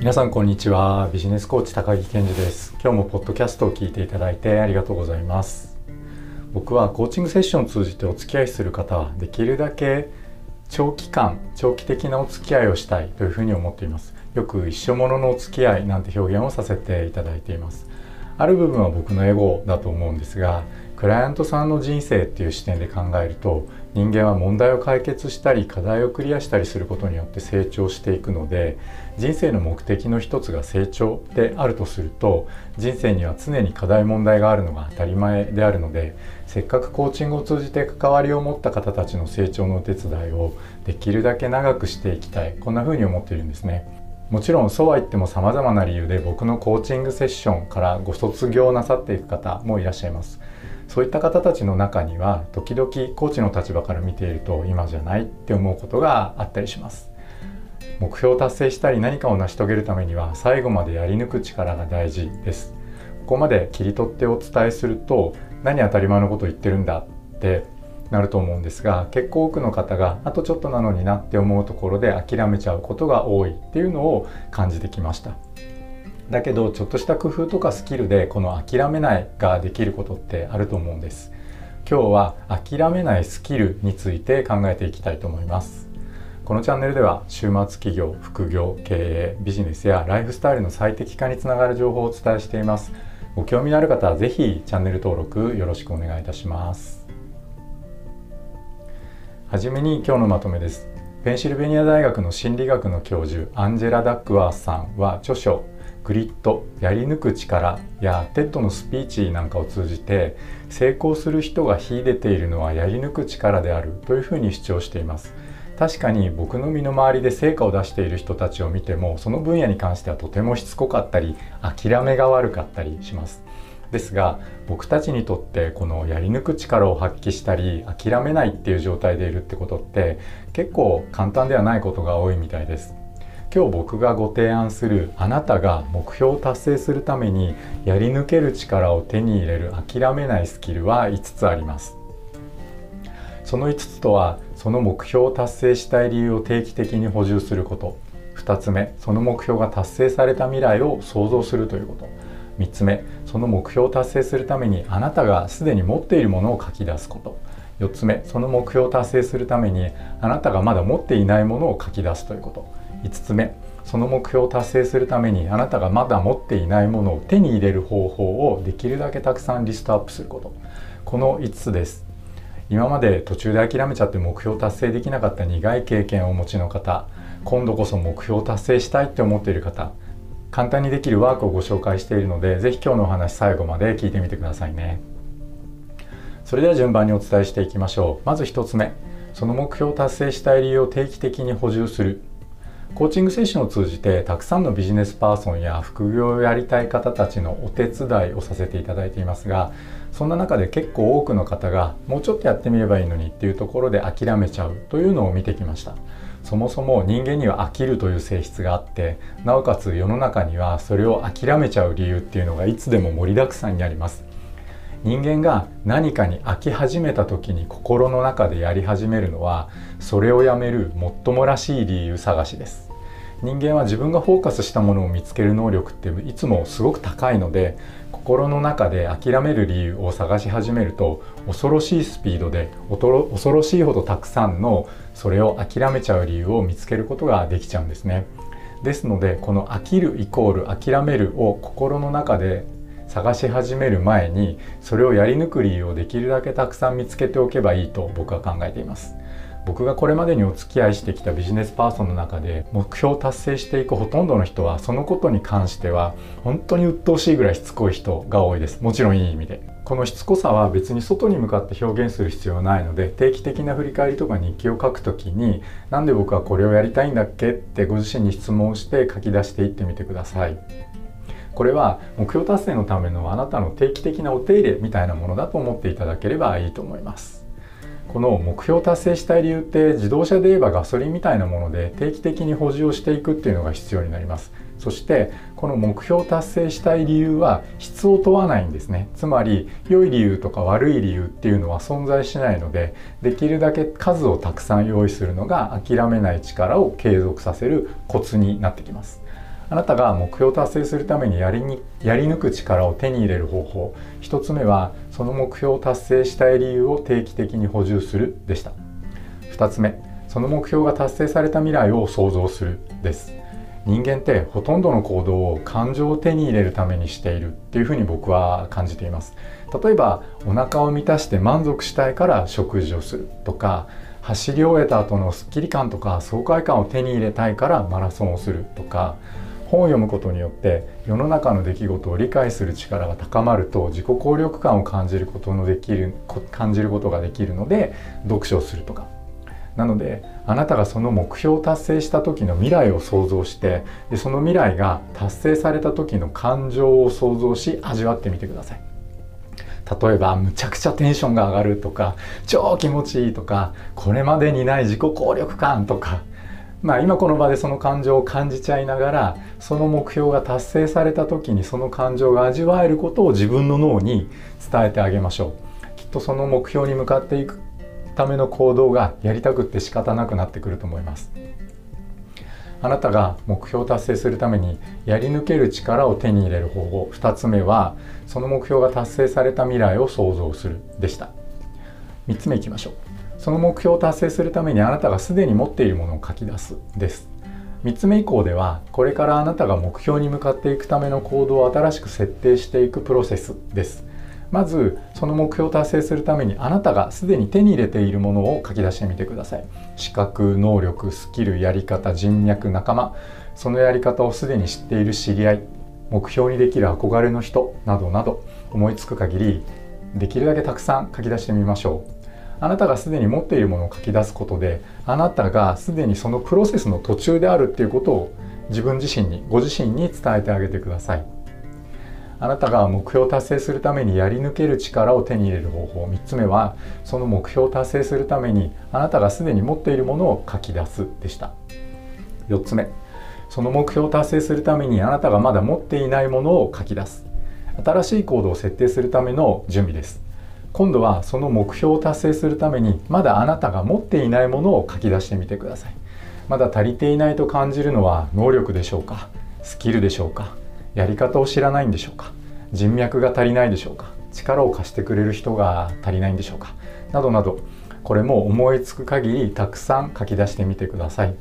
皆さんこんにちは。ビジネスコーチ高木健二です。今日もポッドキャストを聞いていただいてありがとうございます。僕はコーチングセッションを通じてお付き合いする方はできるだけ長期間長期的なお付き合いをしたいというふうに思っています。よく一生もののお付き合いなんて表現をさせていただいています。ある部分は僕のエゴだと思うんですがクライアントさんの人生っていう視点で考えると人間は問題を解決したり課題をクリアしたりすることによって成長していくので人生の目的の一つが成長であるとすると人生には常に課題問題があるのが当たり前であるのでせっかくコーチングを通じて関わりを持った方たちの成長のお手伝いをできるだけ長くしていきたいこんな風に思っているんですね。もちろんそうは言っても様々な理由で僕のコーチングセッションからご卒業なさっていく方もいらっしゃいます。そういった方たちの中には時々コーチの立場から見ていると今じゃないって思うことがあったりします目標を達成したり何かを成し遂げるためには最後までやり抜く力が大事ですここまで切り取ってお伝えすると何当たり前のこと言ってるんだってなると思うんですが結構多くの方があとちょっとなのになって思うところで諦めちゃうことが多いっていうのを感じてきました。だけどちょっとした工夫とかスキルでこの諦めないができることってあると思うんです。今日は諦めないスキルについて考えていきたいと思います。このチャンネルでは週末起業副業経営ビジネスやライフスタイルの最適化につながる情報をお伝えしています。ご興味のある方はぜひチャンネル登録よろしくお願いいたします。はじめに今日のまとめです。ペンシルベニア大学の心理学の教授アンジェラ・ダックワースさんは著書 GRIT やり抜く力や TED のスピーチなんかを通じて成功する人が秀でているのはやり抜く力であるというふうに主張しています。確かに僕の身の回りで成果を出している人たちを見てもその分野に関してはとてもしつこかったり諦めが悪かったりします。ですが僕たちにとってこのやり抜く力を発揮したり諦めないっていう状態でいるってことって結構簡単ではないことが多いみたいです。今日僕がご提案するあなたが目標を達成するためにやり抜ける力を手に入れる諦めないスキルは5つあります。その5つとはその目標を達成したい理由を定期的に補充すること。2つ目その目標が達成された未来を想像するということ。3つ目その目標を達成するためにあなたがすでに持っているものを書き出すこと。4つ目その目標を達成するためにあなたがまだ持っていないものを書き出すということ。5つ目その目標を達成するためにあなたがまだ持っていないものを手に入れる方法をできるだけたくさんリストアップすること。この5つです。今まで途中で諦めちゃって目標達成できなかった苦い経験をお持ちの方今度こそ目標を達成したいって思っている方簡単にできるワークをご紹介しているので是非今日のお話最後まで聞いてみてくださいね。それでは順番にお伝えしていきましょう。まず1つ目。その目標を達成したい理由を定期的に補充する。コーチングセッションを通じてたくさんのビジネスパーソンや副業をやりたい方たちのお手伝いをさせていただいていますがそんな中で結構多くの方がもうちょっとやってみればいいのにっていうところで諦めちゃうというのを見てきました。そもそも人間には飽きるという性質があってなおかつ世の中にはそれを諦めちゃう理由っていうのがいつでも盛りだくさんにあります。人間が何かに飽き始めた時に心の中でやり始めるのはそれをやめるもっともらしい理由探しです。人間は自分がフォーカスしたものを見つける能力っていつもすごく高いので心の中で諦める理由を探し始めると恐ろしいスピードで恐ろしいほどたくさんのそれを諦めちゃう理由を見つけることができちゃうんですね。ですのでこの飽きるイコール諦めるを心の中で探し始める前にそれをやり抜く理由をできるだけたくさん見つけておけばいいと僕は考えています。僕がこれまでにお付き合いしてきたビジネスパーソンの中で目標を達成していくほとんどの人はそのことに関しては本当に鬱陶しいぐらいしつこい人が多いです。もちろんいい意味で。このしつこさは別に外に向かって表現する必要はないので定期的な振り返りとか日記を書くときになんで僕はこれをやりたいんだっけ？ってご自身に質問して書き出していってみてください。これは目標達成のためのあなたの定期的なお手入れみたいなものだと思っていただければいいと思います。この目標達成したい理由って自動車で言えばガソリンみたいなもので定期的に補充をしていくっていうのが必要になります。そしてこの目標達成したい理由は質を問わないんですね。つまり良い理由とか悪い理由っていうのは存在しないのでできるだけ数をたくさん用意するのが諦めない力を継続させるコツになってきます。あなたが目標を達成するためにやりにやり抜く力を手に入れる方法。1つ目はその目標を達成したい理由を定期的に補充するでした。2つ目その目標が達成された未来を想像するです。人間ってほとんどの行動を感情を手に入れるためにしているっていうふうに僕は感じています。例えばお腹を満たして満足したいから食事をするとか走り終えた後のスッキリ感とか爽快感を手に入れたいからマラソンをするとか本を読むことによって世の中の出来事を理解する力が高まると自己効力感を感じることのできる感じることができるので読書をするとか。なのであなたがその目標を達成した時の未来を想像してでその未来が達成された時の感情を想像し味わってみてください。例えばむちゃくちゃテンションが上がるとか超気持ちいいとかこれまでにない自己効力感とか。まあ今この場でその感情を感じちゃいながらその目標が達成された時にその感情が味わえることを自分の脳に伝えてあげましょう。きっとその目標に向かっていくための行動がやりたくって仕方なくなってくると思います。あなたが目標を達成するためにやり抜ける力を手に入れる方法2つ目はその目標が達成された未来を想像するでした。3つ目いきましょう。その目標を達成するためにあなたがすでに持っているものを書き出すです。3つ目以降ではこれからあなたが目標に向かっていくための行動を新しく設定していくプロセスです。まずその目標を達成するためにあなたがすでに手に入れているものを書き出してみてください。資格能力スキルやり方人脈仲間。そのやり方をすでに知っている知り合い。目標にできる憧れの人などなど。思いつく限りできるだけたくさん書き出してみましょう。あなたがすでに持っているものを書き出すことであなたがすでにそのプロセスの途中であるっていうことを自分自身にご自身に伝えてあげてください。あなたが目標を達成するためにやり抜ける力を手に入れる方法3つ目はその目標を達成するためにあなたがすでに持っているものを書き出すでした。4つ目その目標を達成するためにあなたがまだ持っていないものを書き出す。新しい行動を設定するための準備です。今度はその目標を達成するためにまだあなたが持っていないものを書き出してみてください。まだ足りていないと感じるのは能力でしょうか？スキルでしょうか？やり方を知らないんでしょうか？人脈が足りないでしょうか？力を貸してくれる人が足りないんでしょうか？などなど。これも思いつく限りたくさん書き出してみてください。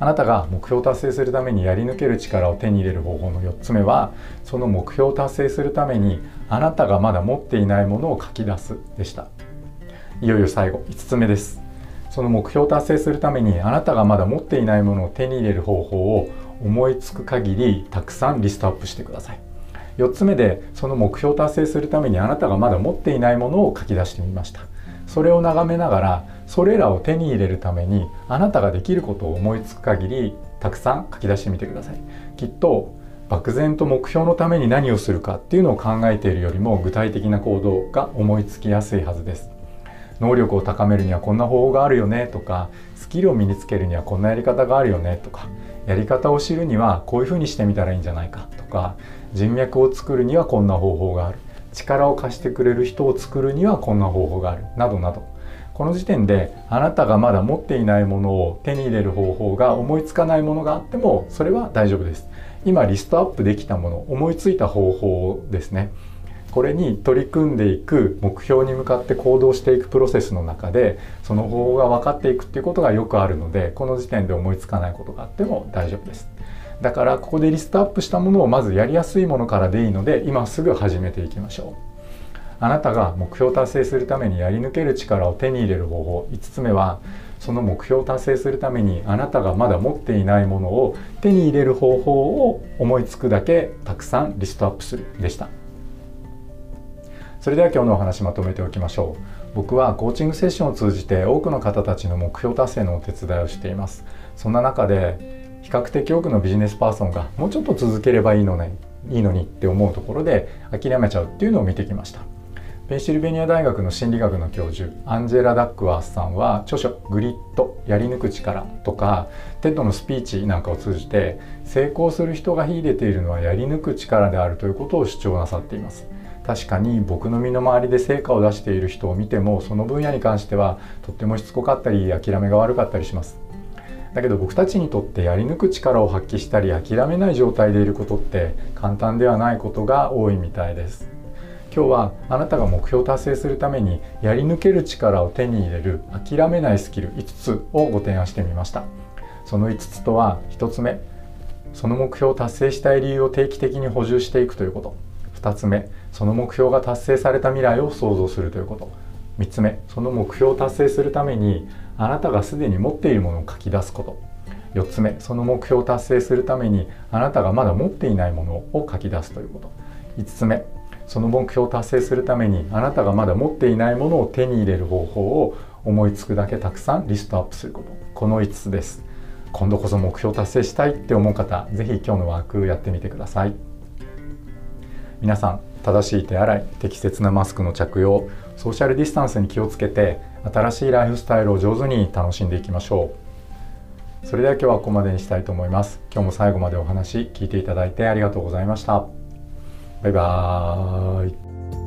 あなたが目標を達成するためにやり抜ける力を手に入れる方法の4つ目はその目標を達成するためにあなたがまだ持っていないものを書き出すでした。いよいよ最後5つ目です。その目標を達成するためにあなたがまだ持っていないものを手に入れる方法を思いつく限りたくさんリストアップしてください。4つ目でその目標を達成するためにあなたがまだ持っていないものを書き出してみました。それを眺めながらそれらを手に入れるためにあなたができることを思いつく限りたくさん書き出してみてください。きっと漠然と目標のために何をするかっていうのを考えているよりも具体的な行動が思いつきやすいはずです。能力を高めるにはこんな方法があるよねとかスキルを身につけるにはこんなやり方があるよねとかやり方を知るにはこういうふうにしてみたらいいんじゃないかとか人脈を作るにはこんな方法がある。力を貸してくれる人を作るにはこんな方法がある。などなど。この時点であなたがまだ持っていないものを手に入れる方法が思いつかないものがあってもそれは大丈夫です。今リストアップできたもの思いついた方法ですね。これに取り組んでいく目標に向かって行動していくプロセスの中でその方法が分かっていくっていうことがよくあるのでこの時点で思いつかないことがあっても大丈夫です。だからここでリストアップしたものをまずやりやすいものからでいいので今すぐ始めていきましょう。あなたが目標達成するためにやり抜ける力を手に入れる方法。5つ目はその目標を達成するためにあなたがまだ持っていないものを手に入れる方法を思いつくだけたくさんリストアップするでした。それでは今日のお話まとめておきましょう。僕はコーチングセッションを通じて多くの方たちの目標達成のお手伝いをしています。そんな中で比較的多くのビジネスパーソンがもうちょっと続ければいいのにねいいのにって思うところで諦めちゃうっていうのを見てきました。ペンシルベニア大学の心理学の教授アンジェラ・ダックワースさんは著書「 GRIT やり抜く力」とか TED のスピーチなんかを通じて成功する人が秀でているのはやり抜く力であるということを主張なさっています。確かに僕の身の回りで成果を出している人を見てもその分野に関してはとってもしつこかったり諦めが悪かったりします。だけど僕たちにとってやり抜く力を発揮したり諦めない状態でいることって簡単ではないことが多いみたいです。今日はあなたが目標を達成するためにやり抜ける力を手に入れる諦めないスキル5つをご提案してみました。その5つとは1つ目その目標を達成したい理由を定期的に補充していくということ。2つ目その目標が達成された未来を想像するということ。3つ目その目標を達成するためにあなたがすでに持っているものを書き出すこと。4つ目その目標を達成するためにあなたがまだ持っていないものを書き出すということ。5つ目その目標を達成するためにあなたがまだ持っていないものを手に入れる方法を思いつくだけたくさんリストアップすること。この5つです。今度こそ目標達成したいって思う方是非今日のワークやってみてください。皆さん正しい手洗い適切なマスクの着用ソーシャルディスタンスに気をつけて新しいライフスタイルを上手に楽しんでいきましょう。それでは今日はここまでにしたいと思います。今日も最後までお話聞いていただいてありがとうございました。バイバーイ。